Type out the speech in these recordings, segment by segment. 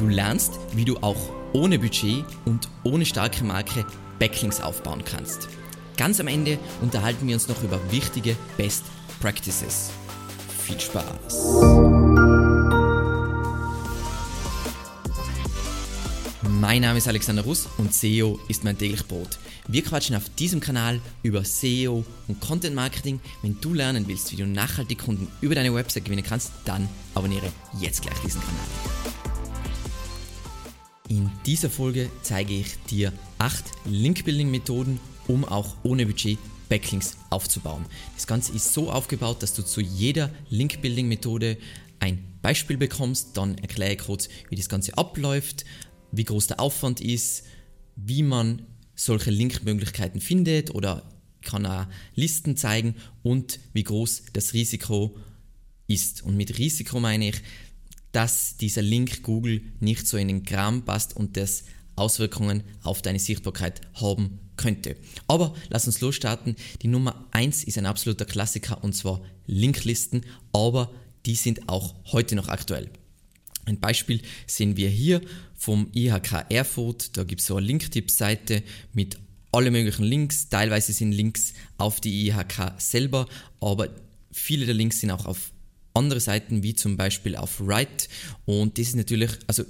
Du lernst, wie du auch ohne Budget und ohne starke Marke Backlinks aufbauen kannst. Ganz am Ende unterhalten wir uns noch über wichtige Best Practices. Viel Spaß! Mein Name ist Alexander Russ und SEO ist mein täglich Brot. Wir quatschen auf diesem Kanal über SEO und Content Marketing. Wenn du lernen willst, wie du nachhaltig Kunden über deine Website gewinnen kannst, dann abonniere jetzt gleich diesen Kanal. In dieser Folge zeige ich dir acht Link-Building-Methoden, um auch ohne Budget Backlinks aufzubauen. Das Ganze ist so aufgebaut, dass du zu jeder Link-Building-Methode ein Beispiel bekommst, dann erkläre ich kurz, wie das Ganze abläuft, wie groß der Aufwand ist, wie man solche Linkmöglichkeiten findet oder kann auch Listen zeigen und wie groß das Risiko ist. Und mit Risiko meine ich, dass dieser Link Google nicht so in den Kram passt und das Auswirkungen auf deine Sichtbarkeit haben könnte. Aber lass uns losstarten. Die Nummer 1 ist ein absoluter Klassiker und zwar Linklisten, aber die sind auch heute noch aktuell. Ein Beispiel sehen wir hier vom IHK Erfurt. Da gibt es so eine Linktipps-Seite mit alle möglichen Links. Teilweise sind Links auf die IHK selber, aber viele der Links sind auch auf andere Seiten, wie zum Beispiel auf Write. Und das ist natürlich, also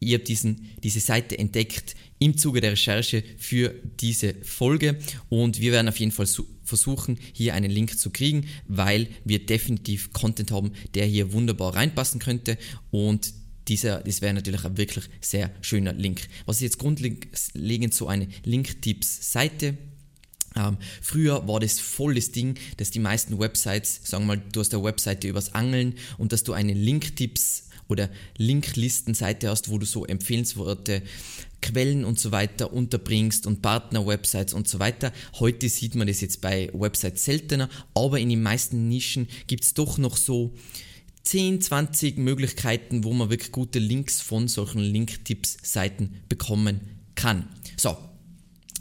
ihr habt diesen, diese Seite entdeckt im Zuge der Recherche für diese Folge und wir werden auf jeden Fall versuchen, hier einen Link zu kriegen, weil wir definitiv Content haben, der hier wunderbar reinpassen könnte und dieser, das wäre natürlich ein wirklich sehr schöner Link. Was ist jetzt grundlegend so eine Link-Tipps-Seite? Ähm, früher war das voll das Ding, dass die meisten Websites, sagen wir mal, du hast eine Webseite übers Angeln und dass du eine Link-Tipps- oder Linklistenseite hast, wo du so empfehlenswerte Quellen und so weiter unterbringst und Partner-Websites und so weiter. Heute sieht man das jetzt bei Websites seltener, aber in den meisten Nischen gibt es doch noch so 10, 20 Möglichkeiten, wo man wirklich gute Links von solchen Link-Tipps-Seiten bekommen kann. So,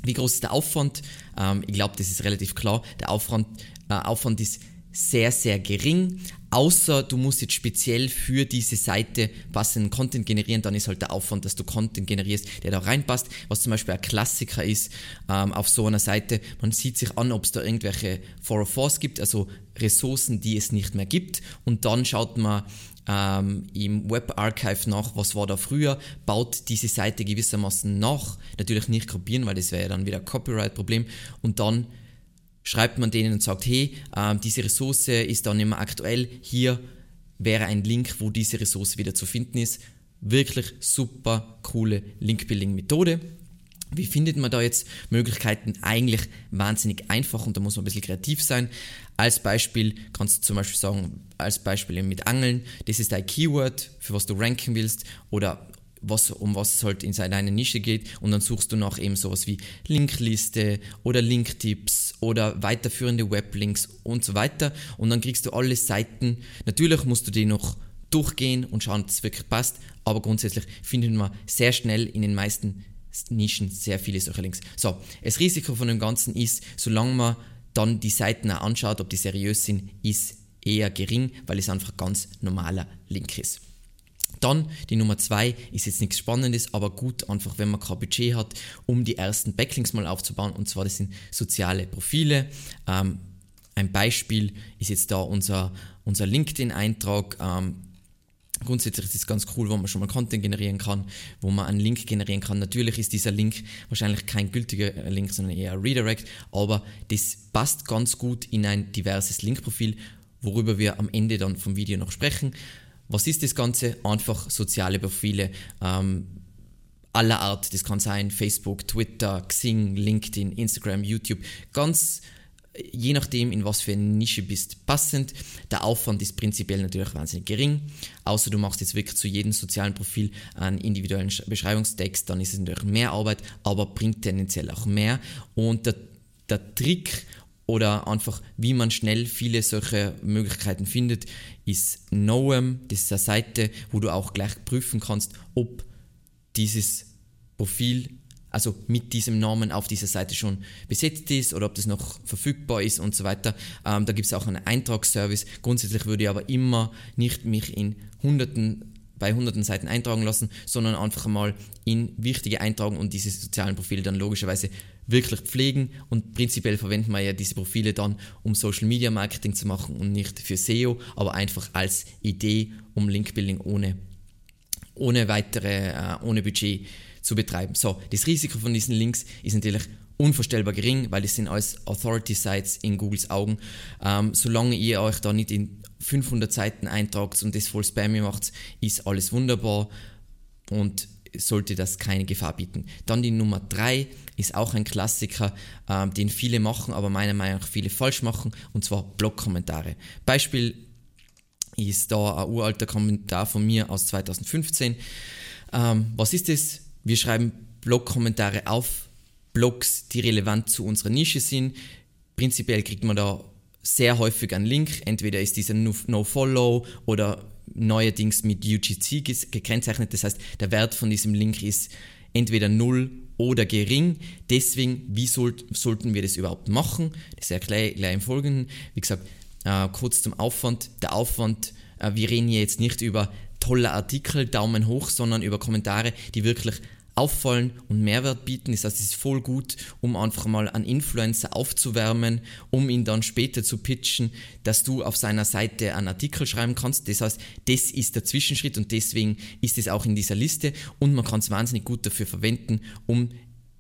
wie groß ist der Aufwand? Ähm, ich glaube, das ist relativ klar. Der Aufwand, äh, Aufwand ist sehr, sehr gering. Außer du musst jetzt speziell für diese Seite passenden Content generieren, dann ist halt der Aufwand, dass du Content generierst, der da reinpasst. Was zum Beispiel ein Klassiker ist ähm, auf so einer Seite, man sieht sich an, ob es da irgendwelche 404s gibt, also Ressourcen, die es nicht mehr gibt. Und dann schaut man ähm, im Web Archive nach, was war da früher, baut diese Seite gewissermaßen nach. Natürlich nicht kopieren, weil das wäre ja dann wieder ein Copyright-Problem. Und dann schreibt man denen und sagt, hey, äh, diese Ressource ist dann mehr aktuell, hier wäre ein Link, wo diese Ressource wieder zu finden ist. Wirklich super coole Link-Building-Methode. Wie findet man da jetzt Möglichkeiten? Eigentlich wahnsinnig einfach und da muss man ein bisschen kreativ sein. Als Beispiel kannst du zum Beispiel sagen, als Beispiel mit Angeln, das ist dein Keyword, für was du ranken willst oder was, um was es halt in seiner Nische geht und dann suchst du nach eben sowas wie Linkliste oder Linktipps oder weiterführende Weblinks und so weiter und dann kriegst du alle Seiten. Natürlich musst du die noch durchgehen und schauen, ob es wirklich passt, aber grundsätzlich findet man sehr schnell in den meisten Nischen sehr viele solche Links. So, das Risiko von dem Ganzen ist, solange man dann die Seiten auch anschaut, ob die seriös sind, ist eher gering, weil es einfach ganz normaler Link ist. Dann die Nummer zwei ist jetzt nichts Spannendes, aber gut einfach, wenn man kein Budget hat, um die ersten Backlinks mal aufzubauen. Und zwar das sind soziale Profile. Ähm, ein Beispiel ist jetzt da unser, unser LinkedIn-Eintrag. Ähm, Grundsätzlich ist es ganz cool, wo man schon mal Content generieren kann, wo man einen Link generieren kann. Natürlich ist dieser Link wahrscheinlich kein gültiger Link, sondern eher ein Redirect, aber das passt ganz gut in ein diverses Linkprofil, worüber wir am Ende dann vom Video noch sprechen. Was ist das Ganze? Einfach soziale Profile ähm, aller Art. Das kann sein Facebook, Twitter, Xing, LinkedIn, Instagram, YouTube. Ganz je nachdem, in was für eine Nische bist, passend. Der Aufwand ist prinzipiell natürlich wahnsinnig gering. Außer du machst jetzt wirklich zu jedem sozialen Profil einen individuellen Beschreibungstext, dann ist es natürlich mehr Arbeit, aber bringt tendenziell auch mehr. Und der, der Trick oder einfach, wie man schnell viele solche Möglichkeiten findet, ist Noem. Das ist eine Seite, wo du auch gleich prüfen kannst, ob dieses Profil, also mit diesem Namen auf dieser Seite schon besetzt ist oder ob das noch verfügbar ist und so weiter. Ähm, da gibt es auch einen Eintragsservice. Grundsätzlich würde ich aber immer nicht mich in hunderten bei hunderten Seiten eintragen lassen, sondern einfach mal in wichtige eintragen und diese sozialen Profile dann logischerweise wirklich pflegen und prinzipiell verwenden wir ja diese Profile dann, um Social Media Marketing zu machen und nicht für SEO, aber einfach als Idee, um Linkbuilding ohne, ohne weitere, äh, ohne Budget zu betreiben. So, das Risiko von diesen Links ist natürlich unvorstellbar gering, weil das sind alles Authority-Sites in Googles Augen. Ähm, solange ihr euch da nicht in 500 Seiten eintragt und das voll spammy macht, ist alles wunderbar und sollte das keine Gefahr bieten. Dann die Nummer 3 ist auch ein Klassiker, ähm, den viele machen, aber meiner Meinung nach viele falsch machen, und zwar Blog-Kommentare. Beispiel ist da ein uralter Kommentar von mir aus 2015. Ähm, was ist es? Wir schreiben Blog-Kommentare auf Blogs, die relevant zu unserer Nische sind. Prinzipiell kriegt man da sehr häufig einen Link. Entweder ist dieser No-Follow oder neuerdings mit UGC gekennzeichnet. Das heißt, der Wert von diesem Link ist entweder null oder gering. Deswegen, wie sollt, sollten wir das überhaupt machen? Das erkläre ich gleich im Folgenden. Wie gesagt, äh, kurz zum Aufwand. Der Aufwand, äh, wir reden hier jetzt nicht über tolle Artikel, Daumen hoch, sondern über Kommentare, die wirklich auffallen und Mehrwert bieten. Das heißt, es ist voll gut, um einfach mal einen Influencer aufzuwärmen, um ihn dann später zu pitchen, dass du auf seiner Seite einen Artikel schreiben kannst. Das heißt, das ist der Zwischenschritt und deswegen ist es auch in dieser Liste und man kann es wahnsinnig gut dafür verwenden, um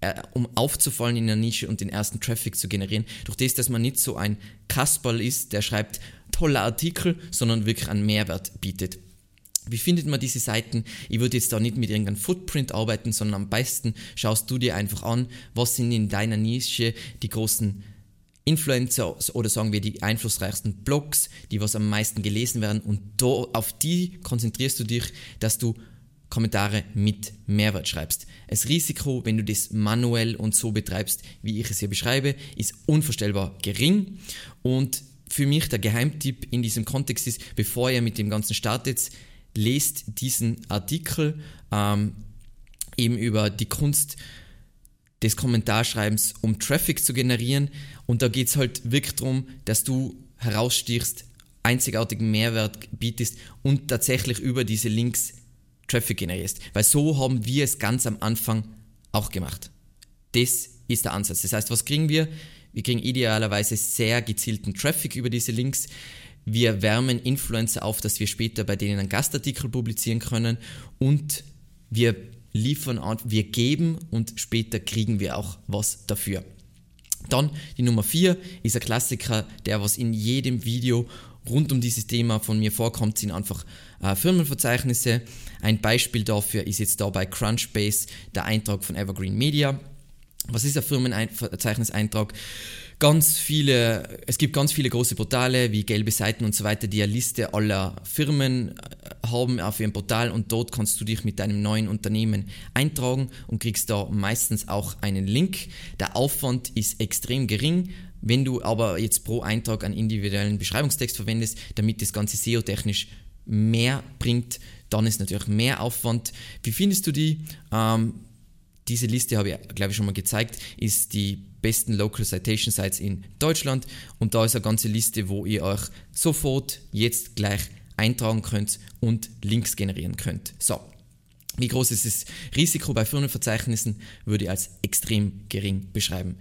äh, um aufzufallen in der Nische und den ersten Traffic zu generieren. Durch das, dass man nicht so ein Kasperl ist, der schreibt tolle Artikel, sondern wirklich einen Mehrwert bietet. Wie findet man diese Seiten? Ich würde jetzt da nicht mit irgendeinem Footprint arbeiten, sondern am besten schaust du dir einfach an, was sind in deiner Nische die großen Influencer oder sagen wir die einflussreichsten Blogs, die was am meisten gelesen werden und da, auf die konzentrierst du dich, dass du Kommentare mit Mehrwert schreibst. Das Risiko, wenn du das manuell und so betreibst, wie ich es hier beschreibe, ist unvorstellbar gering und für mich der Geheimtipp in diesem Kontext ist, bevor ihr mit dem Ganzen startet, lest diesen Artikel ähm, eben über die Kunst des Kommentarschreibens, um Traffic zu generieren. Und da geht es halt wirklich darum, dass du herausstichst, einzigartigen Mehrwert bietest und tatsächlich über diese Links Traffic generierst. Weil so haben wir es ganz am Anfang auch gemacht. Das ist der Ansatz. Das heißt, was kriegen wir? Wir kriegen idealerweise sehr gezielten Traffic über diese Links. Wir wärmen Influencer auf, dass wir später bei denen einen Gastartikel publizieren können und wir liefern, wir geben und später kriegen wir auch was dafür. Dann die Nummer 4 ist ein Klassiker, der was in jedem Video rund um dieses Thema von mir vorkommt, sind einfach äh, Firmenverzeichnisse. Ein Beispiel dafür ist jetzt da bei Crunchbase der Eintrag von Evergreen Media. Was ist ein Firmenverzeichniseintrag? Ganz viele, es gibt ganz viele große Portale wie gelbe Seiten und so weiter, die eine Liste aller Firmen äh, haben auf ihrem Portal und dort kannst du dich mit deinem neuen Unternehmen eintragen und kriegst da meistens auch einen Link. Der Aufwand ist extrem gering. Wenn du aber jetzt pro Eintrag einen individuellen Beschreibungstext verwendest, damit das Ganze SEO-technisch mehr bringt, dann ist natürlich mehr Aufwand. Wie findest du die? Ähm, diese Liste habe ich, glaube ich, schon mal gezeigt, ist die besten Local Citation Sites in Deutschland und da ist eine ganze Liste, wo ihr euch sofort jetzt gleich eintragen könnt und Links generieren könnt. So, wie groß ist das Risiko bei Firmenverzeichnissen, würde ich als extrem gering beschreiben.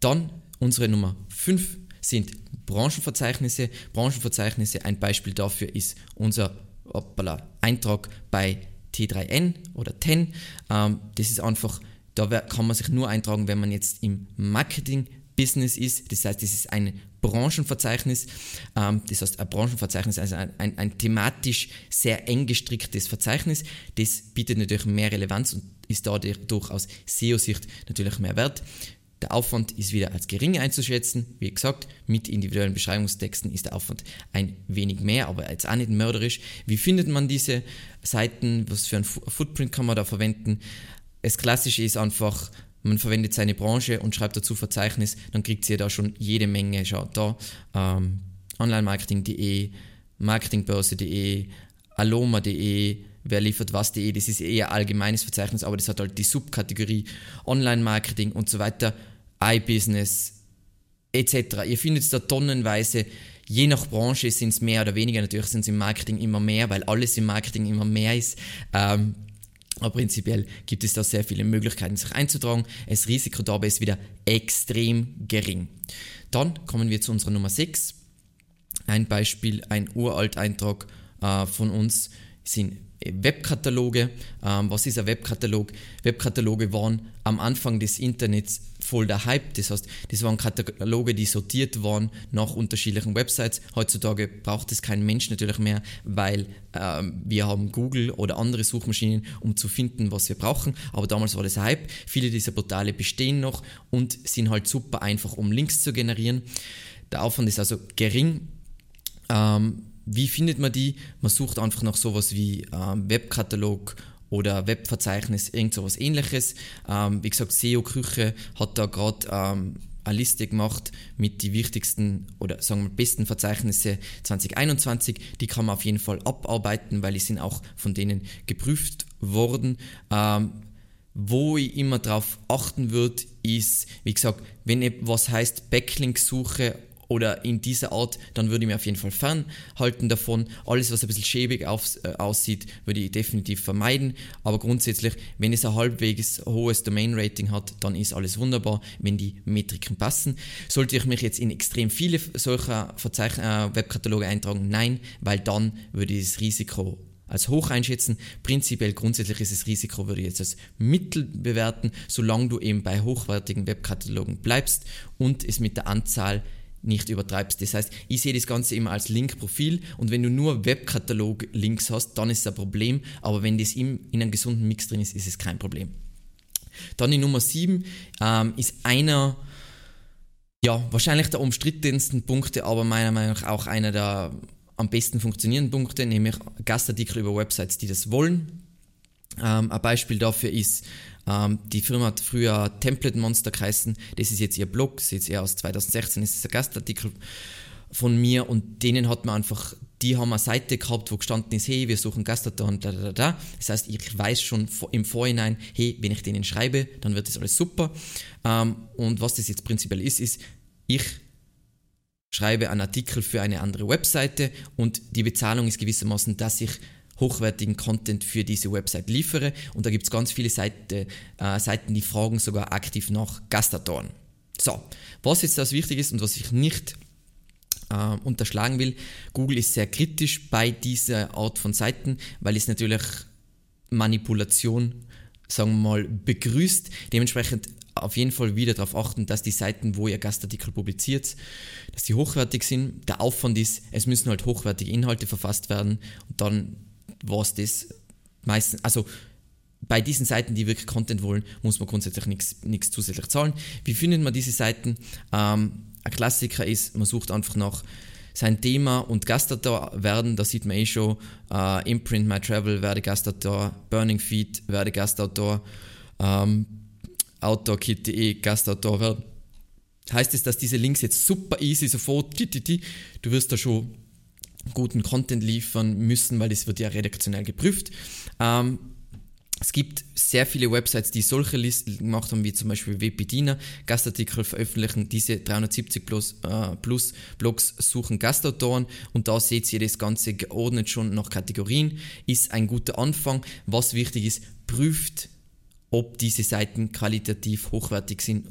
Dann unsere Nummer 5 sind Branchenverzeichnisse. Branchenverzeichnisse, ein Beispiel dafür ist unser hoppala, Eintrag bei T3N oder TEN. Ähm, das ist einfach da kann man sich nur eintragen, wenn man jetzt im Marketing-Business ist. Das heißt, es ist ein Branchenverzeichnis. Ähm, das heißt, ein Branchenverzeichnis, also ein, ein, ein thematisch sehr eng gestricktes Verzeichnis. Das bietet natürlich mehr Relevanz und ist dadurch aus SEO-Sicht natürlich mehr wert. Der Aufwand ist wieder als gering einzuschätzen. Wie gesagt, mit individuellen Beschreibungstexten ist der Aufwand ein wenig mehr, aber jetzt auch nicht mörderisch. Wie findet man diese Seiten? Was für ein Footprint kann man da verwenden? Das Klassische ist einfach, man verwendet seine Branche und schreibt dazu Verzeichnis, dann kriegt ihr da schon jede Menge. Schaut da, ähm, onlinemarketing.de, marketingbörse.de, aloma.de, wer liefert was.de, das ist eher allgemeines Verzeichnis, aber das hat halt die Subkategorie Online-Marketing und so weiter, iBusiness etc. Ihr findet da tonnenweise Je nach Branche sind es mehr oder weniger, natürlich sind es im Marketing immer mehr, weil alles im Marketing immer mehr ist. Ähm, aber prinzipiell gibt es da sehr viele Möglichkeiten, sich einzutragen. Das Risiko dabei ist wieder extrem gering. Dann kommen wir zu unserer Nummer 6. Ein Beispiel, ein uralt Eintrag äh, von uns sind Webkataloge. Ähm, was ist ein Webkatalog? Webkataloge waren am Anfang des Internets voll der Hype. Das heißt, das waren Kataloge, die sortiert waren nach unterschiedlichen Websites. Heutzutage braucht es kein Mensch natürlich mehr, weil ähm, wir haben Google oder andere Suchmaschinen, um zu finden, was wir brauchen. Aber damals war das Hype. Viele dieser Portale bestehen noch und sind halt super einfach, um Links zu generieren. Der Aufwand ist also gering. Ähm, wie findet man die? Man sucht einfach nach sowas wie ähm, Webkatalog oder Webverzeichnis, irgend sowas ähnliches. Ähm, wie gesagt, SEO Küche hat da gerade ähm, eine Liste gemacht mit die wichtigsten oder sagen wir besten Verzeichnisse 2021. Die kann man auf jeden Fall abarbeiten, weil die sind auch von denen geprüft worden. Ähm, wo ich immer darauf achten würde, ist, wie gesagt, wenn etwas heißt Backlink-Suche oder in dieser Art, dann würde ich mir auf jeden Fall fernhalten davon. Alles, was ein bisschen schäbig auf, äh, aussieht, würde ich definitiv vermeiden. Aber grundsätzlich, wenn es ein halbwegs hohes Domain-Rating hat, dann ist alles wunderbar, wenn die Metriken passen. Sollte ich mich jetzt in extrem viele solcher Verzeichn äh, Webkataloge eintragen? Nein, weil dann würde ich das Risiko als hoch einschätzen. Prinzipiell grundsätzlich ist das Risiko, würde ich jetzt als mittel bewerten, solange du eben bei hochwertigen Webkatalogen bleibst und es mit der Anzahl nicht übertreibst. Das heißt, ich sehe das Ganze immer als Link-Profil und wenn du nur Webkatalog-Links hast, dann ist es ein Problem, aber wenn das in einem gesunden Mix drin ist, ist es kein Problem. Dann die Nummer 7 ähm, ist einer, ja, wahrscheinlich der umstrittensten Punkte, aber meiner Meinung nach auch einer der am besten funktionierenden Punkte, nämlich Gastartikel über Websites, die das wollen. Ähm, ein Beispiel dafür ist ähm, die Firma hat früher Template Monster geheißen. Das ist jetzt ihr Blog, das ist jetzt eher aus 2016, das ist ein Gastartikel von mir und denen hat man einfach, die haben eine Seite gehabt, wo gestanden ist, hey, wir suchen Gastautor und da, da, da. Das heißt, ich weiß schon im Vorhinein, hey, wenn ich denen schreibe, dann wird das alles super. Ähm, und was das jetzt prinzipiell ist, ist, ich schreibe einen Artikel für eine andere Webseite und die Bezahlung ist gewissermaßen, dass ich hochwertigen Content für diese Website liefere. Und da gibt es ganz viele Seite, äh, Seiten, die fragen sogar aktiv nach Gastautoren. So, was jetzt das wichtig ist und was ich nicht äh, unterschlagen will, Google ist sehr kritisch bei dieser Art von Seiten, weil es natürlich Manipulation, sagen wir mal, begrüßt. Dementsprechend auf jeden Fall wieder darauf achten, dass die Seiten, wo ihr Gastartikel publiziert, dass die hochwertig sind. Der Aufwand ist, es müssen halt hochwertige Inhalte verfasst werden und dann was das meistens, also bei diesen Seiten, die wirklich Content wollen, muss man grundsätzlich nichts zusätzlich zahlen. Wie findet man diese Seiten? Ähm, ein Klassiker ist, man sucht einfach nach sein Thema und Gastautor werden, da sieht man eh schon, äh, Imprint My Travel werde Gastautor, Burning Feed werde Gastautor, ähm, OutdoorKit.de Gastautor werden. Heißt es, dass diese Links jetzt super easy sofort, du wirst da schon guten Content liefern müssen, weil das wird ja redaktionell geprüft. Ähm, es gibt sehr viele Websites, die solche Listen gemacht haben, wie zum Beispiel Webedina. Gastartikel veröffentlichen diese 370 plus, äh, plus Blogs suchen Gastautoren und da seht ihr das Ganze geordnet schon nach Kategorien. Ist ein guter Anfang. Was wichtig ist, prüft, ob diese Seiten qualitativ hochwertig sind,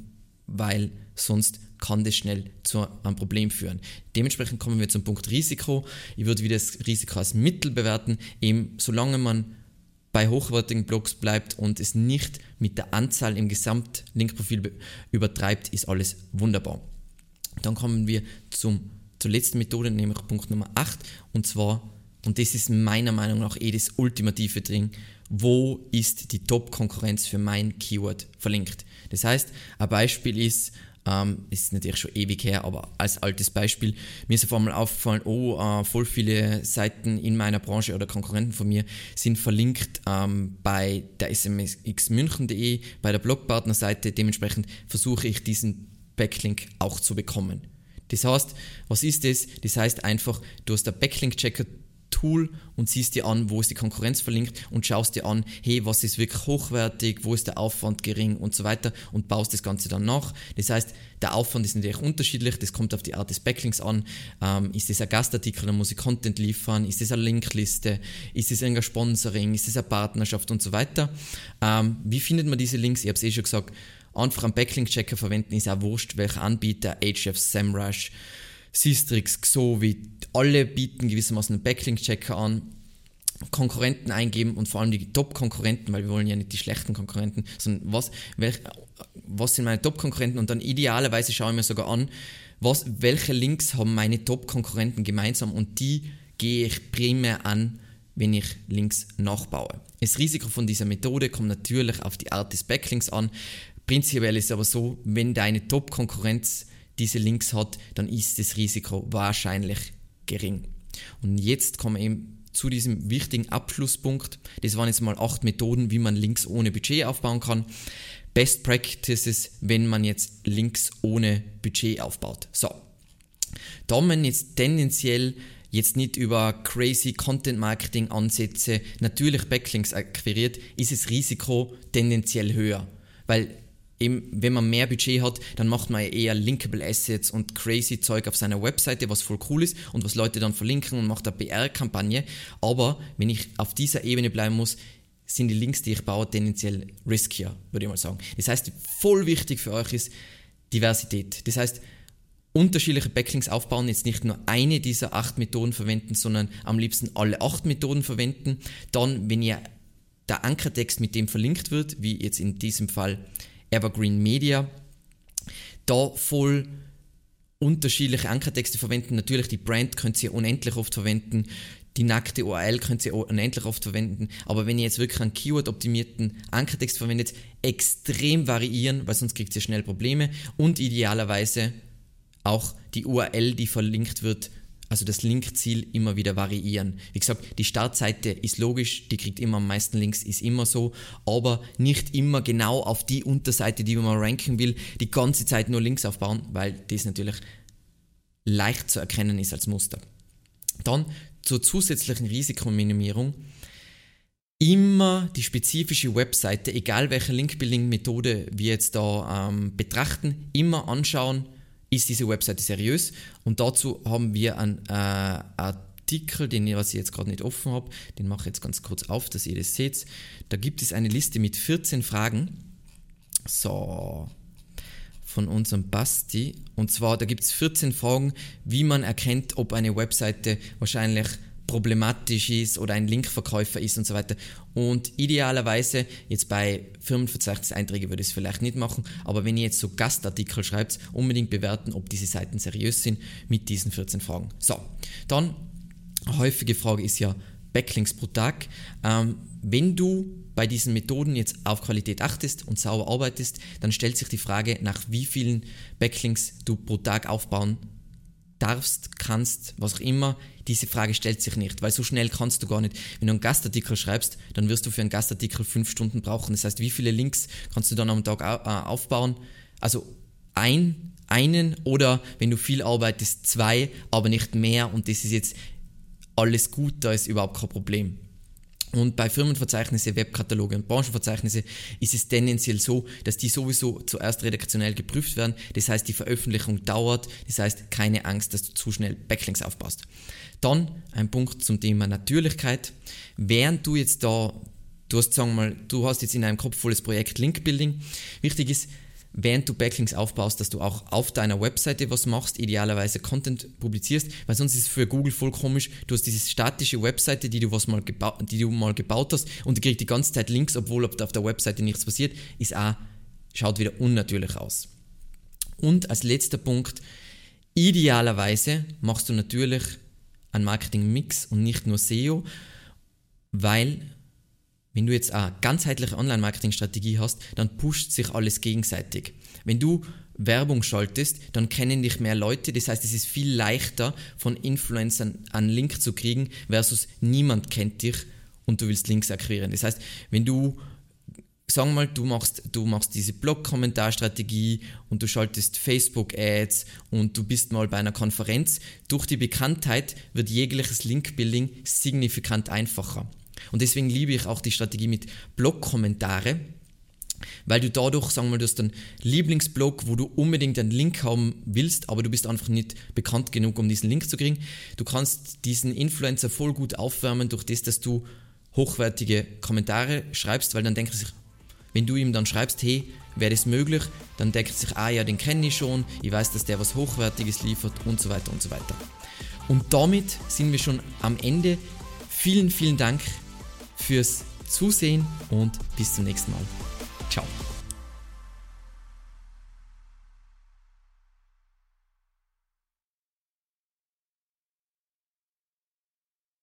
weil sonst kann das schnell zu einem Problem führen. Dementsprechend kommen wir zum Punkt Risiko. Ich würde wieder das Risiko als Mittel bewerten, eben solange man bei hochwertigen Blogs bleibt und es nicht mit der Anzahl im Gesamt-Linkprofil übertreibt, ist alles wunderbar. Dann kommen wir zum, zur letzten Methode, nämlich Punkt Nummer 8, und zwar, und das ist meiner Meinung nach eh das ultimative Ding, wo ist die Top-Konkurrenz für mein Keyword verlinkt. Das heißt, ein Beispiel ist, ähm, ist natürlich schon ewig her, aber als altes Beispiel, mir ist auf einmal aufgefallen, oh, äh, voll viele Seiten in meiner Branche oder Konkurrenten von mir sind verlinkt ähm, bei der smxmünchen.de, bei der Blogpartnerseite. Dementsprechend versuche ich diesen Backlink auch zu bekommen. Das heißt, was ist das? Das heißt einfach, du hast einen Backlink-Checker Tool und siehst dir an, wo ist die Konkurrenz verlinkt und schaust dir an, hey, was ist wirklich hochwertig, wo ist der Aufwand gering und so weiter und baust das Ganze dann nach. Das heißt, der Aufwand ist natürlich unterschiedlich, das kommt auf die Art des Backlinks an. Ähm, ist das ein Gastartikel, dann muss ich Content liefern, ist das eine Linkliste, ist das ein Sponsoring, ist das eine Partnerschaft und so weiter. Ähm, wie findet man diese Links? Ich habe es eh schon gesagt, einfach einen Backlink-Checker verwenden, ist auch wurscht, welcher Anbieter, HF, SEMrush, Sistrix, Xovi, alle bieten gewissermaßen einen Backlink-Checker an. Konkurrenten eingeben und vor allem die Top-Konkurrenten, weil wir wollen ja nicht die schlechten Konkurrenten, sondern was, welch, was sind meine Top-Konkurrenten und dann idealerweise schaue ich mir sogar an, was, welche Links haben meine Top-Konkurrenten gemeinsam und die gehe ich primär an, wenn ich Links nachbaue. Das Risiko von dieser Methode kommt natürlich auf die Art des Backlinks an. Prinzipiell ist es aber so, wenn deine Top-Konkurrenz diese Links hat, dann ist das Risiko wahrscheinlich gering. Und jetzt kommen wir eben zu diesem wichtigen Abschlusspunkt. Das waren jetzt mal acht Methoden, wie man Links ohne Budget aufbauen kann. Best Practices, wenn man jetzt Links ohne Budget aufbaut. So, da man jetzt tendenziell jetzt nicht über crazy Content Marketing Ansätze natürlich Backlinks akquiriert, ist das Risiko tendenziell höher. Weil eben, wenn man mehr Budget hat, dann macht man eher Linkable Assets und crazy Zeug auf seiner Webseite, was voll cool ist und was Leute dann verlinken und macht eine PR-Kampagne. Aber wenn ich auf dieser Ebene bleiben muss, sind die Links, die ich baue, tendenziell riskier, würde ich mal sagen. Das heißt, voll wichtig für euch ist Diversität. Das heißt, unterschiedliche Backlinks aufbauen, jetzt nicht nur eine dieser acht Methoden verwenden, sondern am liebsten alle acht Methoden verwenden. Dann, wenn ihr der Ankertext mit dem verlinkt wird, wie jetzt in diesem Fall Evergreen Media, da voll unterschiedliche Ankertexte verwenden. Natürlich, die Brand könnt ihr unendlich oft verwenden. Die nackte URL könnt ihr unendlich oft verwenden. Aber wenn ihr jetzt wirklich einen Keyword-optimierten Ankertext verwendet, extrem variieren, weil sonst kriegt ihr schnell Probleme. Und idealerweise auch die URL, die verlinkt wird, also das Linkziel immer wieder variieren. Wie gesagt, die Startseite ist logisch, die kriegt immer am meisten Links, ist immer so, aber nicht immer genau auf die Unterseite, die man ranken will, die ganze Zeit nur Links aufbauen, weil das natürlich leicht zu erkennen ist als Muster. Dann zur zusätzlichen Risikominimierung. Immer die spezifische Webseite, egal welche Link-Building-Methode wir jetzt da ähm, betrachten, immer anschauen, ist diese Webseite seriös? Und dazu haben wir einen äh, Artikel, den was ich jetzt gerade nicht offen habe, den mache ich jetzt ganz kurz auf, dass ihr das seht. Da gibt es eine Liste mit 14 Fragen. So, von unserem Basti. Und zwar, da gibt es 14 Fragen, wie man erkennt, ob eine Webseite wahrscheinlich problematisch ist oder ein Linkverkäufer ist und so weiter. Und idealerweise, jetzt bei Firmenverzeichniseinträgen würde ich es vielleicht nicht machen, aber wenn ihr jetzt so Gastartikel schreibt, unbedingt bewerten, ob diese Seiten seriös sind mit diesen 14 Fragen. So, dann, eine häufige Frage ist ja Backlinks pro Tag. Ähm, wenn du bei diesen Methoden jetzt auf Qualität achtest und sauber arbeitest, dann stellt sich die Frage, nach wie vielen Backlinks du pro Tag aufbauen darfst, kannst, was auch immer, diese Frage stellt sich nicht, weil so schnell kannst du gar nicht. Wenn du einen Gastartikel schreibst, dann wirst du für einen Gastartikel fünf Stunden brauchen. Das heißt, wie viele Links kannst du dann am Tag äh, aufbauen? Also ein, einen oder wenn du viel arbeitest, zwei, aber nicht mehr und das ist jetzt alles gut, da ist überhaupt kein Problem. Und bei Firmenverzeichnisse, Webkataloge und Branchenverzeichnisse ist es tendenziell so, dass die sowieso zuerst redaktionell geprüft werden. Das heißt, die Veröffentlichung dauert. Das heißt, keine Angst, dass du zu schnell Backlinks aufbaust. Dann ein Punkt zum Thema Natürlichkeit. Während du jetzt da, du hast, sagen wir mal, du hast jetzt in einem Kopf volles Projekt Linkbuilding. Wichtig ist, während du Backlinks aufbaust, dass du auch auf deiner Webseite was machst, idealerweise Content publizierst, weil sonst ist es für Google voll komisch. Du hast diese statische Webseite, die du, was mal, die du mal gebaut hast und die kriegt die ganze Zeit Links, obwohl auf der Webseite nichts passiert, ist auch, schaut wieder unnatürlich aus. Und als letzter Punkt, idealerweise machst du natürlich einen Marketing-Mix und nicht nur SEO, weil wenn du jetzt eine ganzheitliche Online-Marketing-Strategie hast, dann pusht sich alles gegenseitig. Wenn du Werbung schaltest, dann kennen dich mehr Leute. Das heißt, es ist viel leichter, von Influencern einen Link zu kriegen, versus niemand kennt dich und du willst Links akquirieren. Das heißt, wenn du sagen wir mal, du machst, du machst diese Blog-Kommentarstrategie und du schaltest Facebook-Ads und du bist mal bei einer Konferenz. Durch die Bekanntheit wird jegliches Link-Building signifikant einfacher. Und deswegen liebe ich auch die Strategie mit Blog-Kommentare, weil du dadurch, sagen wir mal, du hast einen Lieblingsblog, wo du unbedingt einen Link haben willst, aber du bist einfach nicht bekannt genug, um diesen Link zu kriegen. Du kannst diesen Influencer voll gut aufwärmen durch das, dass du hochwertige Kommentare schreibst, weil dann denkt er sich, wenn du ihm dann schreibst, hey, wäre das möglich, dann denkt er sich, ah ja, den kenne ich schon, ich weiß, dass der was Hochwertiges liefert und so weiter und so weiter. Und damit sind wir schon am Ende. Vielen, vielen Dank fürs Zusehen und bis zum nächsten Mal. Ciao.